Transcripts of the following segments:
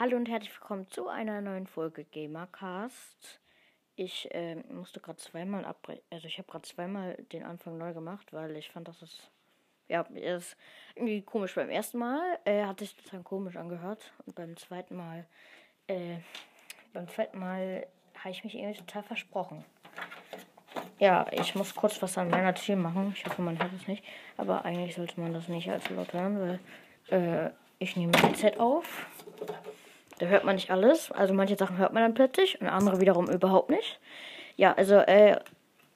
Hallo und herzlich willkommen zu einer neuen Folge Gamercast. Ich äh, musste gerade zweimal abbrechen, also ich habe gerade zweimal den Anfang neu gemacht, weil ich fand, dass es ja, ist irgendwie komisch. Beim ersten Mal äh, hat sich das dann komisch angehört und beim zweiten Mal, äh, beim zweiten Mal habe ich mich irgendwie total versprochen. Ja, ich muss kurz was an meiner Tür machen. Ich hoffe, man hört es nicht. Aber eigentlich sollte man das nicht allzu laut hören, weil äh, ich nehme mein Headset auf. Da hört man nicht alles. Also manche Sachen hört man dann plötzlich und andere wiederum überhaupt nicht. Ja, also äh,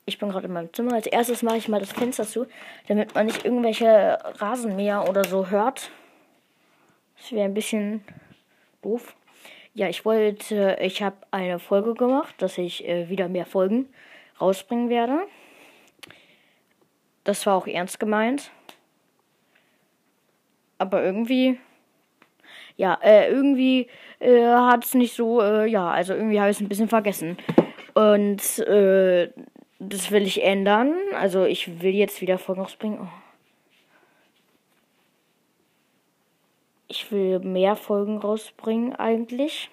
ich bin gerade in meinem Zimmer. Als erstes mache ich mal das Fenster zu, damit man nicht irgendwelche Rasenmäher oder so hört. Das wäre ein bisschen doof. Ja, ich wollte, ich habe eine Folge gemacht, dass ich äh, wieder mehr Folgen rausbringen werde. Das war auch ernst gemeint. Aber irgendwie, ja, äh, irgendwie äh, hat es nicht so, äh, ja, also irgendwie habe ich es ein bisschen vergessen. Und äh, das will ich ändern. Also ich will jetzt wieder Folgen rausbringen. Oh. Ich will mehr Folgen rausbringen eigentlich.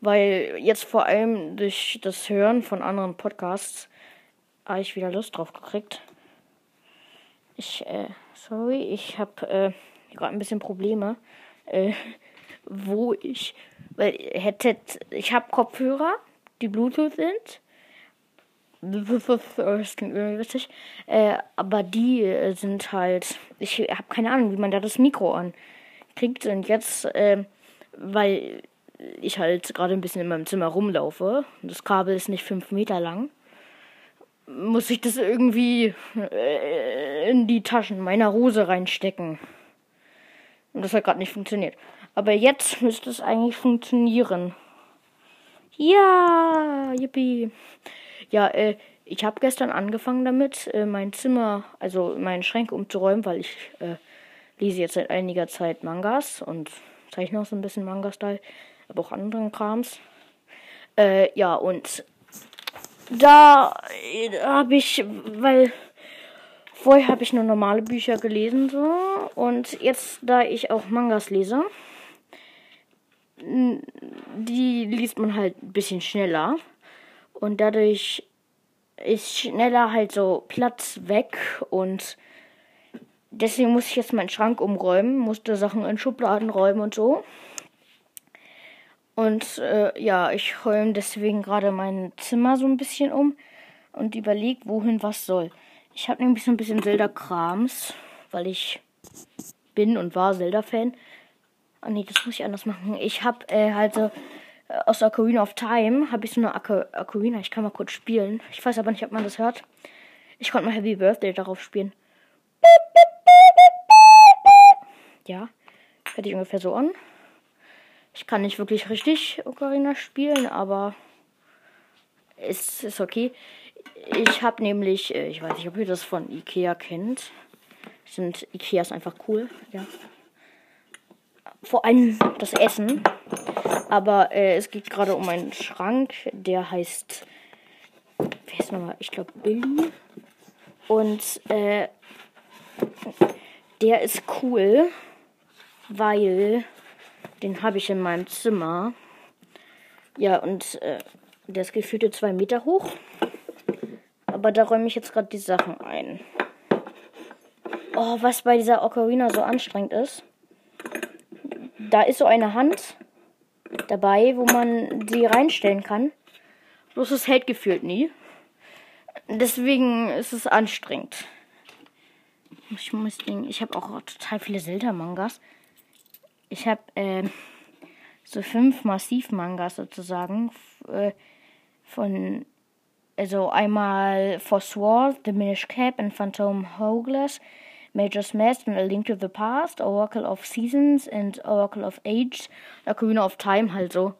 Weil jetzt vor allem durch das Hören von anderen Podcasts habe ich wieder Lust drauf gekriegt. Ich, äh, sorry, ich habe äh, gerade ein bisschen Probleme, äh, wo ich, weil hätte, ich habe Kopfhörer, die Bluetooth sind. Das klingt irgendwie witzig. Äh, aber die äh, sind halt, ich habe keine Ahnung, wie man da das Mikro ankriegt. Und jetzt, äh, weil ich halt gerade ein bisschen in meinem Zimmer rumlaufe. Das Kabel ist nicht fünf Meter lang. Muss ich das irgendwie äh, in die Taschen meiner Hose reinstecken. Und das hat gerade nicht funktioniert. Aber jetzt müsste es eigentlich funktionieren. Ja, yippie. Ja, äh, ich habe gestern angefangen damit, äh, mein Zimmer, also meinen Schrank umzuräumen, weil ich äh, lese jetzt seit einiger Zeit Mangas und zeichne auch so ein bisschen Manga-Style aber auch anderen Krams. Äh, ja, und da habe ich, weil vorher habe ich nur normale Bücher gelesen so und jetzt, da ich auch Mangas lese, die liest man halt ein bisschen schneller und dadurch ist schneller halt so Platz weg und deswegen muss ich jetzt meinen Schrank umräumen, musste Sachen in Schubladen räumen und so. Und äh, ja, ich räume deswegen gerade mein Zimmer so ein bisschen um und überlege, wohin was soll. Ich habe nämlich so ein bisschen Zelda-Krams, weil ich bin und war Zelda-Fan. Ah nee, das muss ich anders machen. Ich habe äh, halt so äh, aus Ocarina of Time habe ich so eine Ocarina. Ich kann mal kurz spielen. Ich weiß aber nicht, ob man das hört. Ich konnte mal Happy Birthday darauf spielen. Ja, hört sich ungefähr so an. Ich kann nicht wirklich richtig Ocarina spielen, aber es ist okay. Ich habe nämlich, äh, ich weiß nicht, ob ihr das von Ikea kennt. Sind Ikeas einfach cool, ja. Vor allem das Essen. Aber äh, es geht gerade um einen Schrank, der heißt, wer ist nochmal? Ich glaube Billy. Und äh, der ist cool, weil den habe ich in meinem Zimmer. Ja, und äh, der ist gefühlte zwei Meter hoch. Aber da räume ich jetzt gerade die Sachen ein. Oh, was bei dieser Ocarina so anstrengend ist. Da ist so eine Hand dabei, wo man die reinstellen kann. Bloß es hält gefühlt nie. Deswegen ist es anstrengend. Ich muss den, ich habe auch total viele Zelda-Mangas ich habe äh, so fünf Massiv-Mangas sozusagen äh, von also einmal Forsword, The Minish Cap and Phantom Hourglass, Major's Mask and A Link to the Past, Oracle of Seasons and Oracle of Age, Ocarina of Time halt so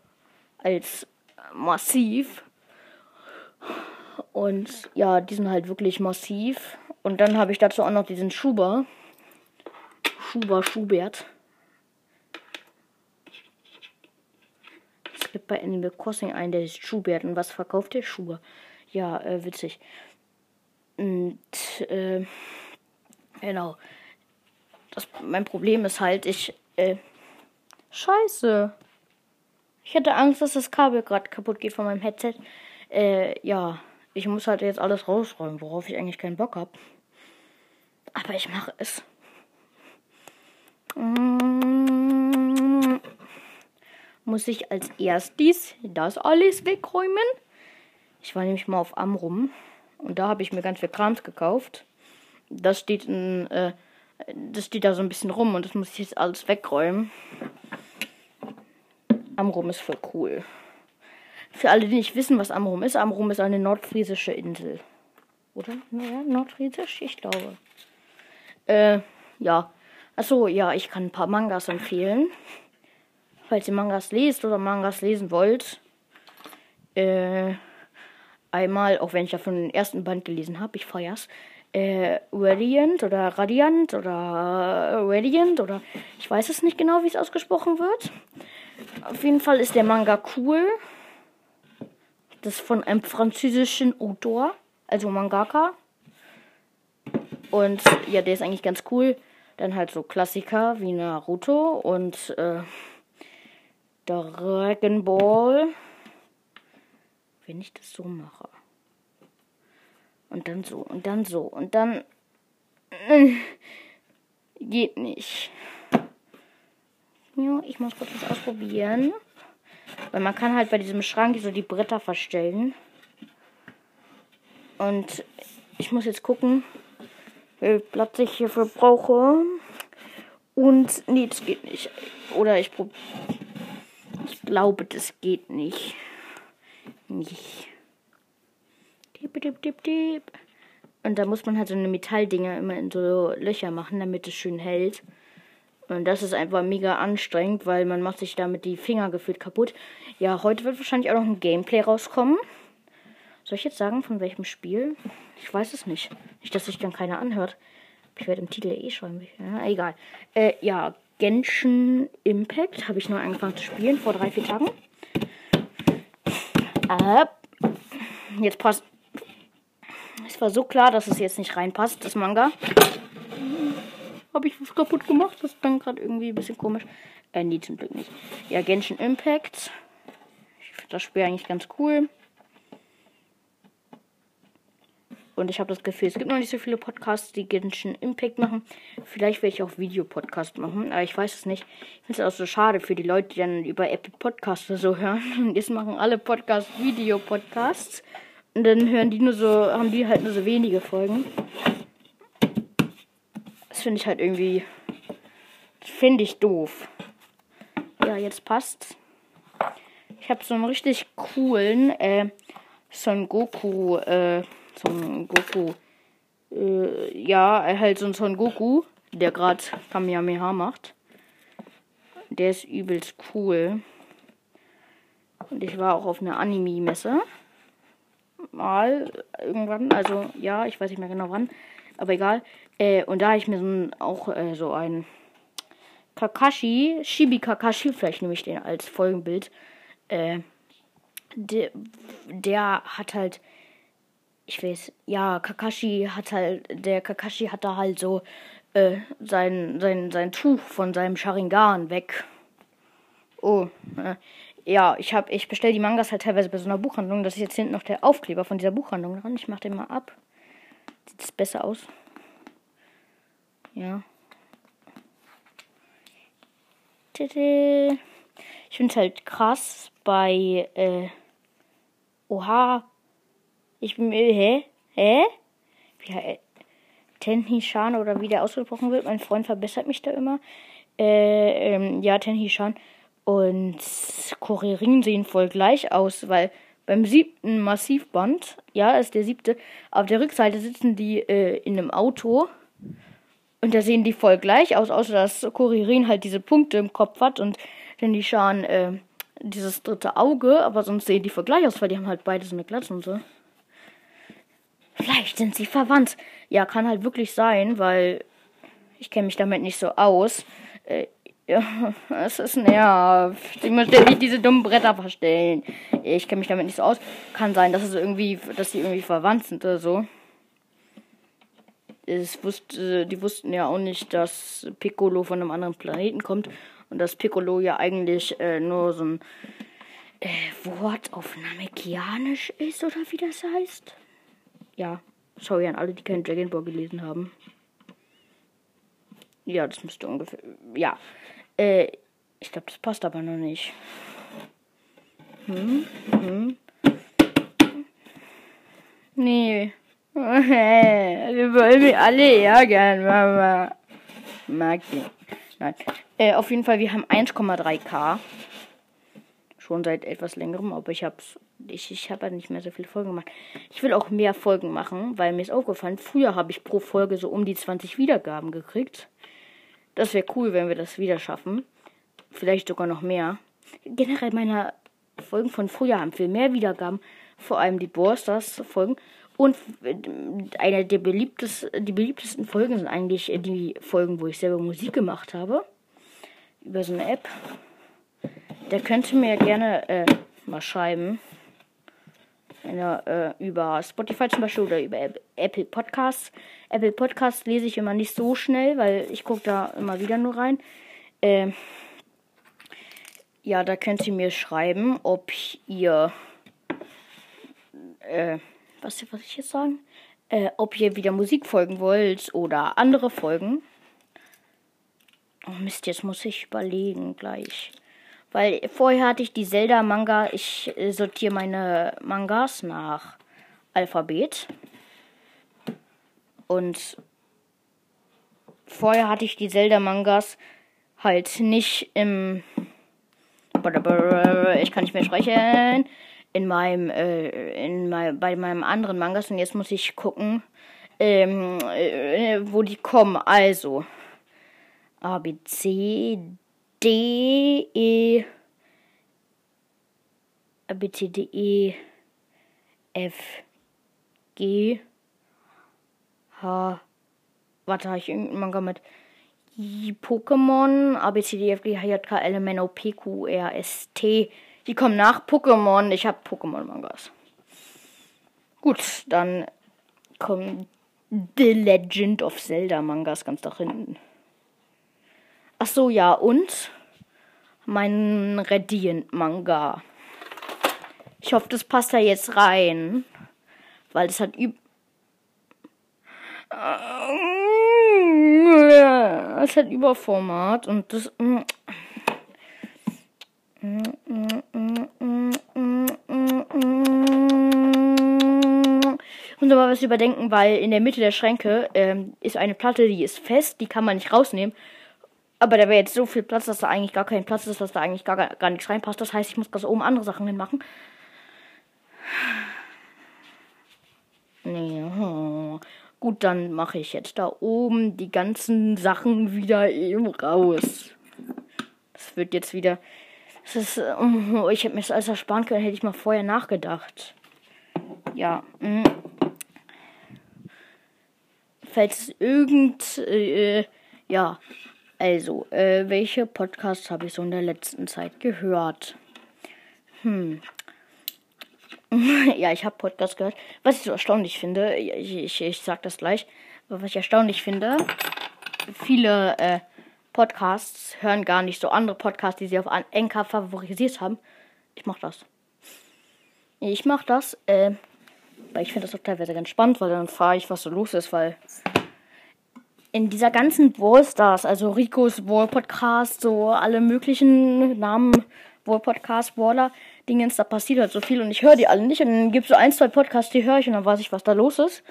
als massiv. Und ja, die sind halt wirklich massiv. Und dann habe ich dazu auch noch diesen Schuber. Schuber Schubert. gibt bei Animal Crossing einen, der ist Schubert. Und was verkauft der? Schuhe. Ja, äh, witzig. Und, äh, genau. Das, mein Problem ist halt, ich, äh, scheiße. Ich hatte Angst, dass das Kabel gerade kaputt geht von meinem Headset. Äh, ja, ich muss halt jetzt alles rausräumen, worauf ich eigentlich keinen Bock habe. Aber ich mache es. Mm, muss ich als erstes das alles wegräumen? Ich war nämlich mal auf Amrum und da habe ich mir ganz viel Krams gekauft. Das steht in, äh, das steht da so ein bisschen rum und das muss ich jetzt alles wegräumen. Amrum ist voll cool. Für alle, die nicht wissen, was Amrum ist, Amrum ist eine nordfriesische Insel. Oder? Naja, nordfriesisch? Ich glaube. Äh, ja. Achso, ja, ich kann ein paar Mangas empfehlen. Falls ihr Mangas lest oder Mangas lesen wollt. Äh, einmal, auch wenn ich ja von den ersten Band gelesen habe, ich feier's. Äh, Radiant oder Radiant oder Radiant oder ich weiß es nicht genau, wie es ausgesprochen wird. Auf jeden Fall ist der Manga cool. Das ist von einem französischen Autor, also Mangaka. Und ja, der ist eigentlich ganz cool. Dann halt so Klassiker wie Naruto und äh, Dragon Ball. Wenn ich das so mache. Und dann so und dann so und dann. Äh, geht nicht. Ja, ich muss kurz was ausprobieren. Weil man kann halt bei diesem Schrank so die Bretter verstellen. Und ich muss jetzt gucken, wie Platz ich hierfür brauche. Und nee, das geht nicht. Oder ich probiere. Ich glaube, das geht nicht. Dip, dip, dip, dip. Und da muss man halt so eine Metalldinger immer in so Löcher machen, damit es schön hält. Und das ist einfach mega anstrengend, weil man macht sich damit die Finger gefühlt kaputt. Ja, heute wird wahrscheinlich auch noch ein Gameplay rauskommen. Soll ich jetzt sagen, von welchem Spiel? Ich weiß es nicht. Nicht, dass sich dann keiner anhört. Ich werde im Titel eh schreiben. Ja, egal. Äh, ja, Genshin Impact habe ich nur angefangen zu spielen vor drei, vier Tagen. Jetzt passt. Es war so klar, dass es jetzt nicht reinpasst, das Manga. Habe ich was kaputt gemacht? Das dann gerade irgendwie ein bisschen komisch. Äh, nee, zum Glück nicht. Ja, Genshin Impact. Ich finde das Spiel eigentlich ganz cool. Und ich habe das Gefühl, es gibt noch nicht so viele Podcasts, die Genshin Impact machen. Vielleicht werde ich auch Videopodcast machen, aber ich weiß es nicht. Ich finde es auch so schade für die Leute, die dann über Apple Podcasts so hören. Und jetzt machen alle Podcasts Videopodcasts. Und dann hören die nur so, haben die halt nur so wenige Folgen. Das finde ich halt irgendwie. Finde ich doof. Ja, jetzt passt. Ich habe so einen richtig coolen äh, Son Goku, äh, Son Goku, äh, ja, halt so ein Son Goku, der gerade Kamehameha macht. Der ist übelst cool. Und ich war auch auf einer Anime-Messe. Mal irgendwann, also ja, ich weiß nicht mehr genau wann, aber egal. Äh, und da habe ich mir so auch äh, so ein Kakashi, Shibi Kakashi, vielleicht nehme ich den als Folgenbild. Äh, der, der hat halt, ich weiß, ja, Kakashi hat halt, der Kakashi hat da halt so äh, sein, sein, sein Tuch von seinem Sharingan weg. Oh, äh, ja, ich habe, ich bestelle die Mangas halt teilweise bei so einer Buchhandlung. Das ist jetzt hinten noch der Aufkleber von dieser Buchhandlung dran. Ich mache den mal ab. Sieht es besser aus? Ja. Ich finde es halt krass bei, äh, oha, ich bin, äh, hä? Hä? Wie, äh, Tenhishan oder wie der ausgesprochen wird. Mein Freund verbessert mich da immer. Äh, ähm, ja, Tenhishan und Kuririn sehen voll gleich aus, weil beim siebten Massivband, ja, ist der siebte, auf der Rückseite sitzen die äh, in einem Auto und da sehen die voll gleich aus, außer dass Kuririn halt diese Punkte im Kopf hat und dann die äh, dieses dritte Auge, aber sonst sehen die voll gleich aus, weil die haben halt beide so eine Glatze und so. Vielleicht sind sie verwandt. Ja, kann halt wirklich sein, weil ich kenne mich damit nicht so aus. Äh, ja, es ist nervt. Ich muss ständig diese dummen Bretter verstellen. Ich kenne mich damit nicht so aus. Kann sein, dass es irgendwie, dass die irgendwie verwandt sind oder so es wusste, die wussten ja auch nicht, dass Piccolo von einem anderen Planeten kommt und dass Piccolo ja eigentlich äh, nur so ein äh, Wort auf Namekianisch ist oder wie das heißt. Ja, sorry an alle, die keinen Dragon Ball gelesen haben. Ja, das müsste ungefähr. Ja. Äh, ich glaube, das passt aber noch nicht. Hm? Hm? Nee. Wir wollen mich alle ärgern, Mama. Mag ich. Nein. Äh, auf jeden Fall, wir haben 1,3k. Schon seit etwas längerem, aber ich hab's. Ich, ich habe halt nicht mehr so viele Folgen gemacht. Ich will auch mehr Folgen machen, weil mir ist aufgefallen, früher habe ich pro Folge so um die 20 Wiedergaben gekriegt. Das wäre cool, wenn wir das wieder schaffen. Vielleicht sogar noch mehr. Generell meine Folgen von früher haben viel mehr Wiedergaben. Vor allem die Borsters Folgen. Und eine der beliebtesten, die beliebtesten Folgen sind eigentlich die Folgen, wo ich selber Musik gemacht habe. Über so eine App. Da könnt ihr mir gerne äh, mal schreiben. Eine, äh, über Spotify zum Beispiel oder über Apple Podcasts. Apple Podcasts lese ich immer nicht so schnell, weil ich gucke da immer wieder nur rein. Äh, ja, da könnt ihr mir schreiben, ob ihr äh, was, was ich jetzt sagen? Äh, ob ihr wieder Musik folgen wollt oder andere Folgen. Oh Mist, jetzt muss ich überlegen gleich. Weil vorher hatte ich die Zelda-Manga. Ich äh, sortiere meine Mangas nach Alphabet. Und vorher hatte ich die Zelda-Mangas halt nicht im. Ich kann nicht mehr sprechen in meinem, äh, in mein, bei meinem anderen Mangas und jetzt muss ich gucken, ähm, äh, wo die kommen. Also A, B, C, D, E, A, B, C, D, E, F, G, H. Warte, habe ich irgendeinen Manga mit Pokémon, A, B, C, D, F, G, H, J, K, L, M, N, O, P, Q, R, S, T, die kommen nach Pokémon. Ich habe Pokémon-Mangas. Gut, dann kommen The Legend of Zelda Mangas ganz da hinten. Ach so, ja, und mein Radiant Manga. Ich hoffe, das passt da jetzt rein. Weil das hat üb. Es hat Überformat und das. Und mal was überdenken, weil in der Mitte der Schränke ähm, ist eine Platte, die ist fest, die kann man nicht rausnehmen. Aber da wäre jetzt so viel Platz, dass da eigentlich gar kein Platz ist, dass da eigentlich gar, gar nichts reinpasst. Das heißt, ich muss ganz oben andere Sachen hinmachen. Nee, oh. Gut, dann mache ich jetzt da oben die ganzen Sachen wieder eben raus. Das wird jetzt wieder das ist, oh, ich hätte mir das alles ersparen können, hätte ich mal vorher nachgedacht. Ja. Mh. Falls irgend, äh, ja, also, äh, welche Podcasts habe ich so in der letzten Zeit gehört? Hm. ja, ich habe Podcasts gehört. Was ich so erstaunlich finde, ich, ich, ich sag das gleich, was ich erstaunlich finde, viele, äh, Podcasts hören gar nicht so andere Podcasts, die sie auf Anchor favorisiert haben. Ich mach das. Ich mach das, äh, weil ich finde das auch teilweise ganz spannend, weil dann frage ich, was so los ist, weil in dieser ganzen Wallstars, also Ricos Wall Podcast, so alle möglichen Namen Wall Podcast, Waller, Dingens, da passiert halt so viel und ich höre die alle nicht und dann gibt es so ein, zwei Podcasts, die höre ich und dann weiß ich, was da los ist.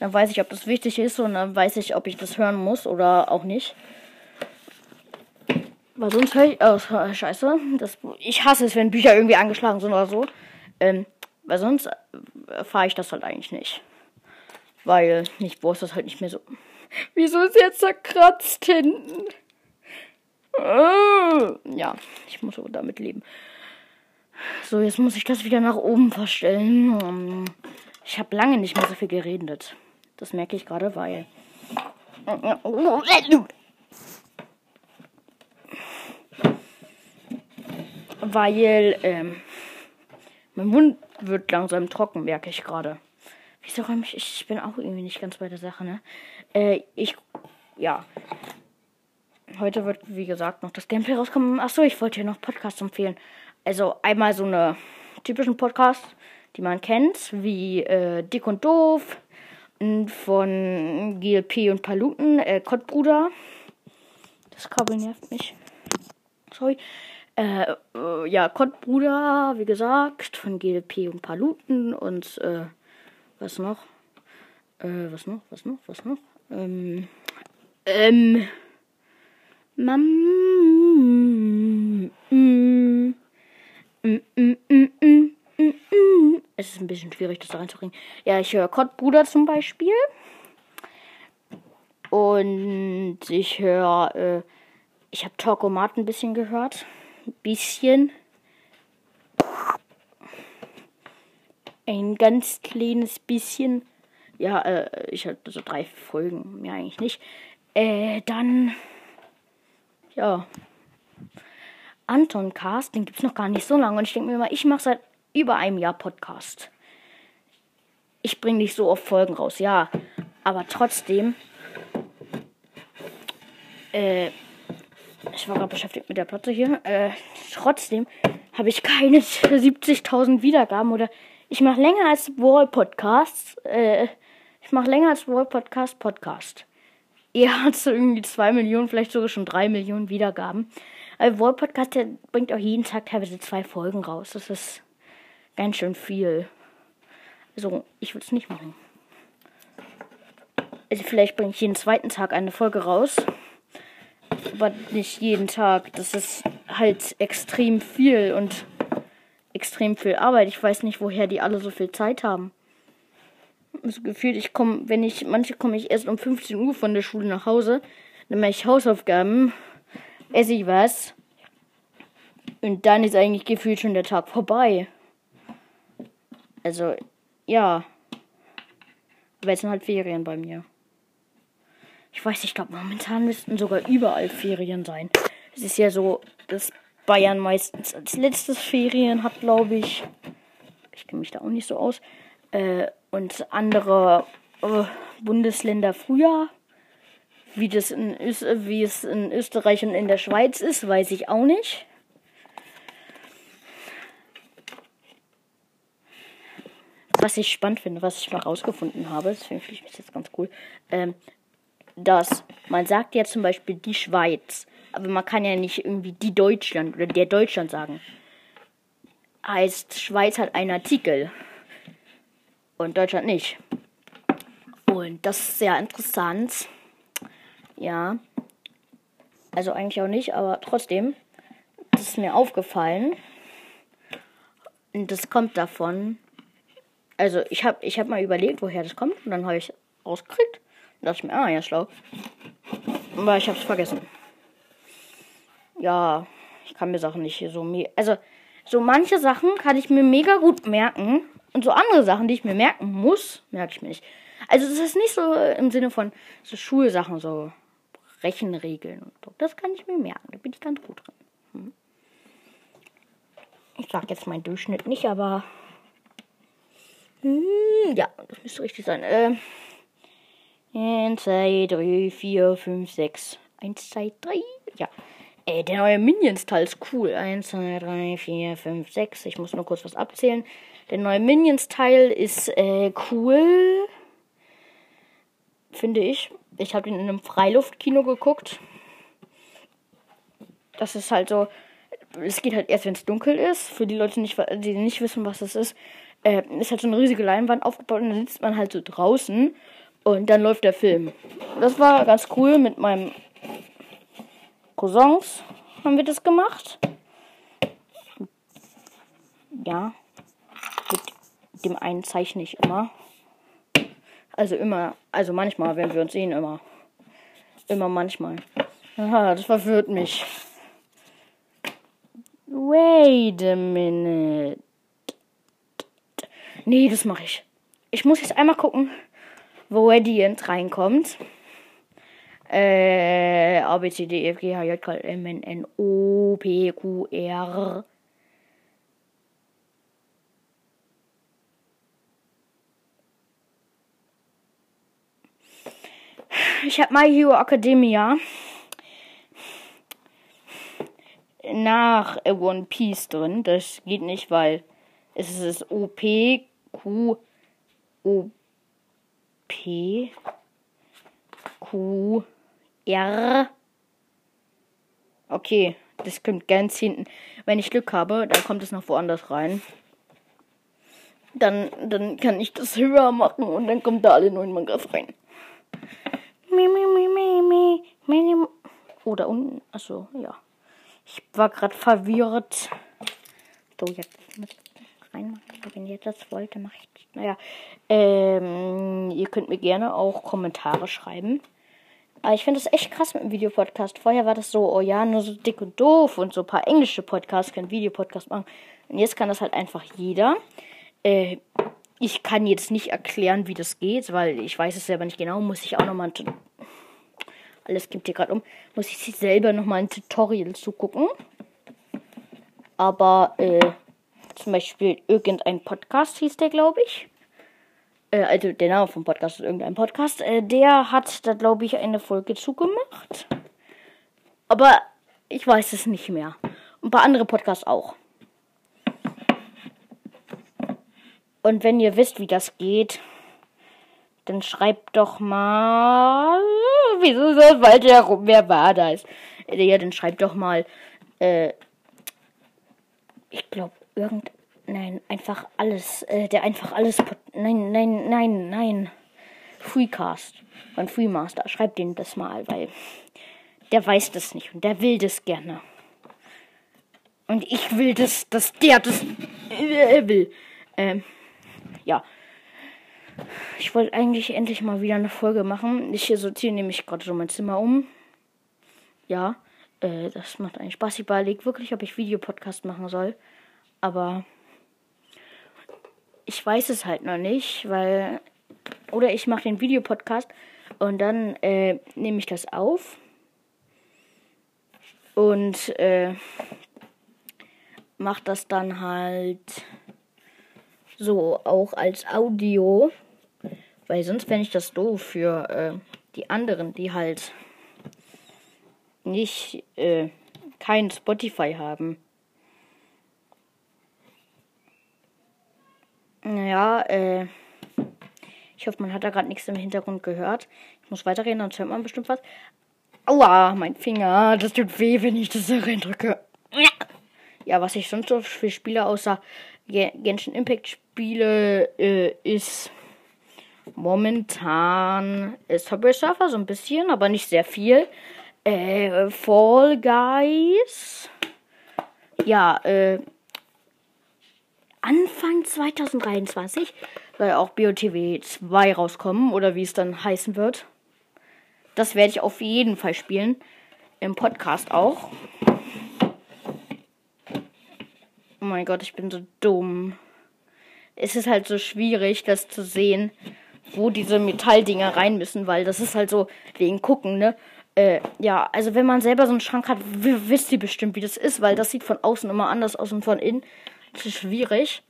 Dann weiß ich, ob das wichtig ist und dann weiß ich, ob ich das hören muss oder auch nicht. Weil sonst höre ich. Oh, scheiße. Das, ich hasse es, wenn Bücher irgendwie angeschlagen sind oder so. Ähm, weil sonst äh, fahre ich das halt eigentlich nicht. Weil ich brauche das halt nicht mehr so. Wieso ist jetzt zerkratzt hinten? Oh. Ja, ich muss aber damit leben. So, jetzt muss ich das wieder nach oben verstellen. Ich habe lange nicht mehr so viel geredet. Das merke ich gerade, weil weil ähm, mein Mund wird langsam trocken, merke ich gerade. Wieso räume ich? Ich bin auch irgendwie nicht ganz bei der Sache, ne? Äh, ich, ja. Heute wird, wie gesagt, noch das Gameplay rauskommen. Achso, ich wollte hier noch Podcasts empfehlen. Also einmal so eine typischen Podcast, die man kennt, wie äh, Dick und Doof von GLP und Paluten, äh, Kottbruder. Das Kabel nervt mich. Sorry. Äh, äh, ja, Kottbruder, wie gesagt, von GLP und Paluten und äh, was noch? Äh, was noch? Was noch? Was noch? Ähm, ähm, Mam, mm, mm, mm, es ist ein bisschen schwierig, das da reinzubringen. Ja, ich höre Kottbruder zum Beispiel. Und ich höre, äh, ich habe Talkomat ein bisschen gehört. Ein bisschen. Ein ganz kleines bisschen. Ja, äh, ich hatte so drei Folgen, mehr eigentlich nicht. Äh, dann, ja. Anton Cast, den gibt es noch gar nicht so lange. Und ich denke mir mal, ich mache seit über einem Jahr Podcast. Ich bringe nicht so oft Folgen raus, ja. Aber trotzdem, äh, ich war gerade beschäftigt mit der Platte hier. Äh, trotzdem habe ich keine 70.000 Wiedergaben oder ich mache länger als Wall Podcast. Äh, ich mache länger als Wall Podcast Podcast. Ihr hat so irgendwie 2 Millionen, vielleicht sogar schon 3 Millionen Wiedergaben. Aber Wall Podcast, der bringt auch jeden Tag teilweise zwei Folgen raus. Das ist ganz schön viel. Also, ich würde es nicht machen. Also, vielleicht bringe ich jeden zweiten Tag eine Folge raus. Aber nicht jeden Tag. Das ist halt extrem viel und extrem viel Arbeit. Ich weiß nicht, woher die alle so viel Zeit haben. Das Gefühl, ich komme, wenn ich, manche komme ich erst um 15 Uhr von der Schule nach Hause, dann mache ich Hausaufgaben, esse ich was und dann ist eigentlich gefühlt schon der Tag vorbei. Also, ja. Aber jetzt sind halt Ferien bei mir. Ich weiß, ich glaube, momentan müssten sogar überall Ferien sein. Es ist ja so, dass Bayern meistens als letztes Ferien hat, glaube ich. Ich kenne mich da auch nicht so aus. Äh, und andere äh, Bundesländer früher. Wie, das in wie es in Österreich und in der Schweiz ist, weiß ich auch nicht. was ich spannend finde, was ich mal rausgefunden habe, das finde ich jetzt ganz cool, ähm, dass man sagt ja zum Beispiel die Schweiz, aber man kann ja nicht irgendwie die Deutschland oder der Deutschland sagen. Heißt, Schweiz hat einen Artikel und Deutschland nicht. Und das ist sehr interessant. Ja. Also eigentlich auch nicht, aber trotzdem. Das ist mir aufgefallen. Und das kommt davon, also ich habe ich hab mal überlegt, woher das kommt und dann habe ich rausgekriegt. Und dachte ich mir, ah ja, schlau. Aber ich habe es vergessen. Ja, ich kann mir Sachen nicht so. Also, so manche Sachen kann ich mir mega gut merken. Und so andere Sachen, die ich mir merken muss, merke ich mir nicht. Also, es ist nicht so im Sinne von so Schulsachen, so Rechenregeln und so. Das kann ich mir merken. Da bin ich ganz gut drin. Hm. Ich sag jetzt meinen Durchschnitt nicht, aber hm, ja, das müsste richtig sein. Äh, 1, 2, 3, 4, 5, 6. 1, 2, 3. Ja. Ey, der neue Minions-Teil ist cool. 1, 2, 3, 4, 5, 6. Ich muss nur kurz was abzählen. Der neue Minions-Teil ist äh, cool. Finde ich. Ich habe ihn in einem Freiluftkino geguckt. Das ist halt so. Es geht halt erst, wenn es dunkel ist. Für die Leute, nicht, die nicht wissen, was das ist äh, ist halt so eine riesige Leinwand aufgebaut und dann sitzt man halt so draußen und dann läuft der Film. Das war ganz cool mit meinem Cousins haben wir das gemacht. Ja, dem einen zeichne ich immer. Also immer, also manchmal, wenn wir uns sehen, immer. Immer manchmal. Aha, das verwirrt mich. Wait a minute. Nee, das mache ich. Ich muss jetzt einmal gucken, wo Radiant reinkommt. Äh, A, B, C, D, E, F, G, H, J, K, M, N, N, O, P, Q, R. Ich habe My Hero Academia nach One Piece drin. Das geht nicht, weil es ist O P Q O P Q R. Okay, das kommt ganz hinten. Wenn ich Glück habe, dann kommt es noch woanders rein. Dann, dann kann ich das höher machen und dann kommt da alle neuen Mangas rein. Oder unten. Achso, ja. Ich war gerade verwirrt. So, jetzt reinmachen. Wenn ihr das wollte, mache ich. Naja. Ähm, ihr könnt mir gerne auch Kommentare schreiben. Aber ich finde das echt krass mit dem Videopodcast. Vorher war das so, oh ja, nur so dick und doof und so ein paar englische Podcasts können Videopodcast machen. Und jetzt kann das halt einfach jeder. Äh, ich kann jetzt nicht erklären, wie das geht, weil ich weiß es selber nicht genau. Muss ich auch nochmal alles gibt hier gerade um. Muss ich selber nochmal ein Tutorial zugucken. Aber äh, zum Beispiel irgendein Podcast hieß der, glaube ich. Äh, also der Name vom Podcast ist irgendein Podcast. Äh, der hat da, glaube ich, eine Folge zugemacht. Aber ich weiß es nicht mehr. Und bei anderen Podcasts auch. Und wenn ihr wisst, wie das geht, dann schreibt doch mal. Wieso ist das weiter herum? Wer war das? Ja, dann schreibt doch mal. Äh, ich glaube, irgend. Nein, einfach alles. Äh, der einfach alles. Nein, nein, nein, nein. Freecast. Von Freemaster. Schreibt ihm das mal, weil. Der weiß das nicht und der will das gerne. Und ich will das, dass der das äh, will. Ähm, ja. Ich wollte eigentlich endlich mal wieder eine Folge machen. Ich sortiere nämlich gerade so mein Zimmer um. Ja, äh, das macht eigentlich Spaß. Ich überlege wirklich, ob ich Videopodcast machen soll. Aber ich weiß es halt noch nicht, weil. Oder ich mache den Videopodcast und dann äh, nehme ich das auf. Und äh, mache das dann halt so auch als Audio. Weil sonst fände ich das doof für äh, die anderen, die halt nicht äh, kein Spotify haben. Naja, äh, ich hoffe, man hat da gerade nichts im Hintergrund gehört. Ich muss weiterreden, sonst hört man bestimmt was. Aua, mein Finger, das tut weh, wenn ich das da reindrücke. Ja, was ich sonst so für Spiele außer Genshin Impact spiele, äh, ist momentan Subway Surfer so ein bisschen, aber nicht sehr viel. Äh, Fall Guys. Ja, äh, Anfang 2023 soll auch BOTW 2 rauskommen oder wie es dann heißen wird. Das werde ich auf jeden Fall spielen. Im Podcast auch. Oh mein Gott, ich bin so dumm. Es ist halt so schwierig, das zu sehen, wo diese Metalldinger rein müssen, weil das ist halt so wegen gucken, ne? Äh, ja, also wenn man selber so einen Schrank hat, wisst ihr bestimmt, wie das ist, weil das sieht von außen immer anders aus und von innen. Das ist schwierig.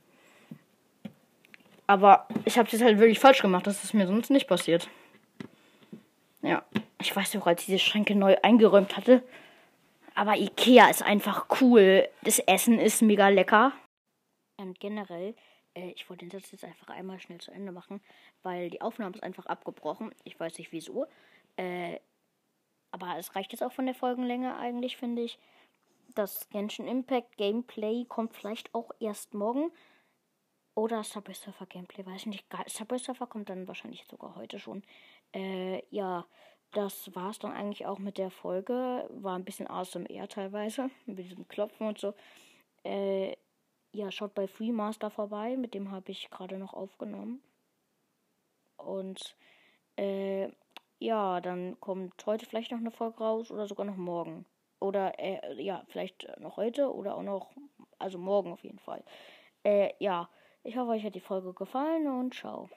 Aber ich habe das halt wirklich falsch gemacht. Das ist mir sonst nicht passiert. Ja, ich weiß auch, als ich diese Schränke neu eingeräumt hatte. Aber Ikea ist einfach cool. Das Essen ist mega lecker. Und generell äh, ich wollte den Satz jetzt einfach einmal schnell zu Ende machen, weil die Aufnahme ist einfach abgebrochen. Ich weiß nicht wieso. Äh, aber es reicht jetzt auch von der Folgenlänge eigentlich, finde ich. Das Genshin Impact Gameplay kommt vielleicht auch erst morgen. Oder Subway Surfer Gameplay, weiß ich nicht. Subway Surfer kommt dann wahrscheinlich sogar heute schon. Äh, ja, das war es dann eigentlich auch mit der Folge. War ein bisschen ASMR teilweise. Mit diesem Klopfen und so. Äh, ja, schaut bei Freemaster vorbei. Mit dem habe ich gerade noch aufgenommen. Und äh, ja, dann kommt heute vielleicht noch eine Folge raus oder sogar noch morgen. Oder äh, ja, vielleicht noch heute oder auch noch, also morgen auf jeden Fall. Äh, ja, ich hoffe, euch hat die Folge gefallen und ciao.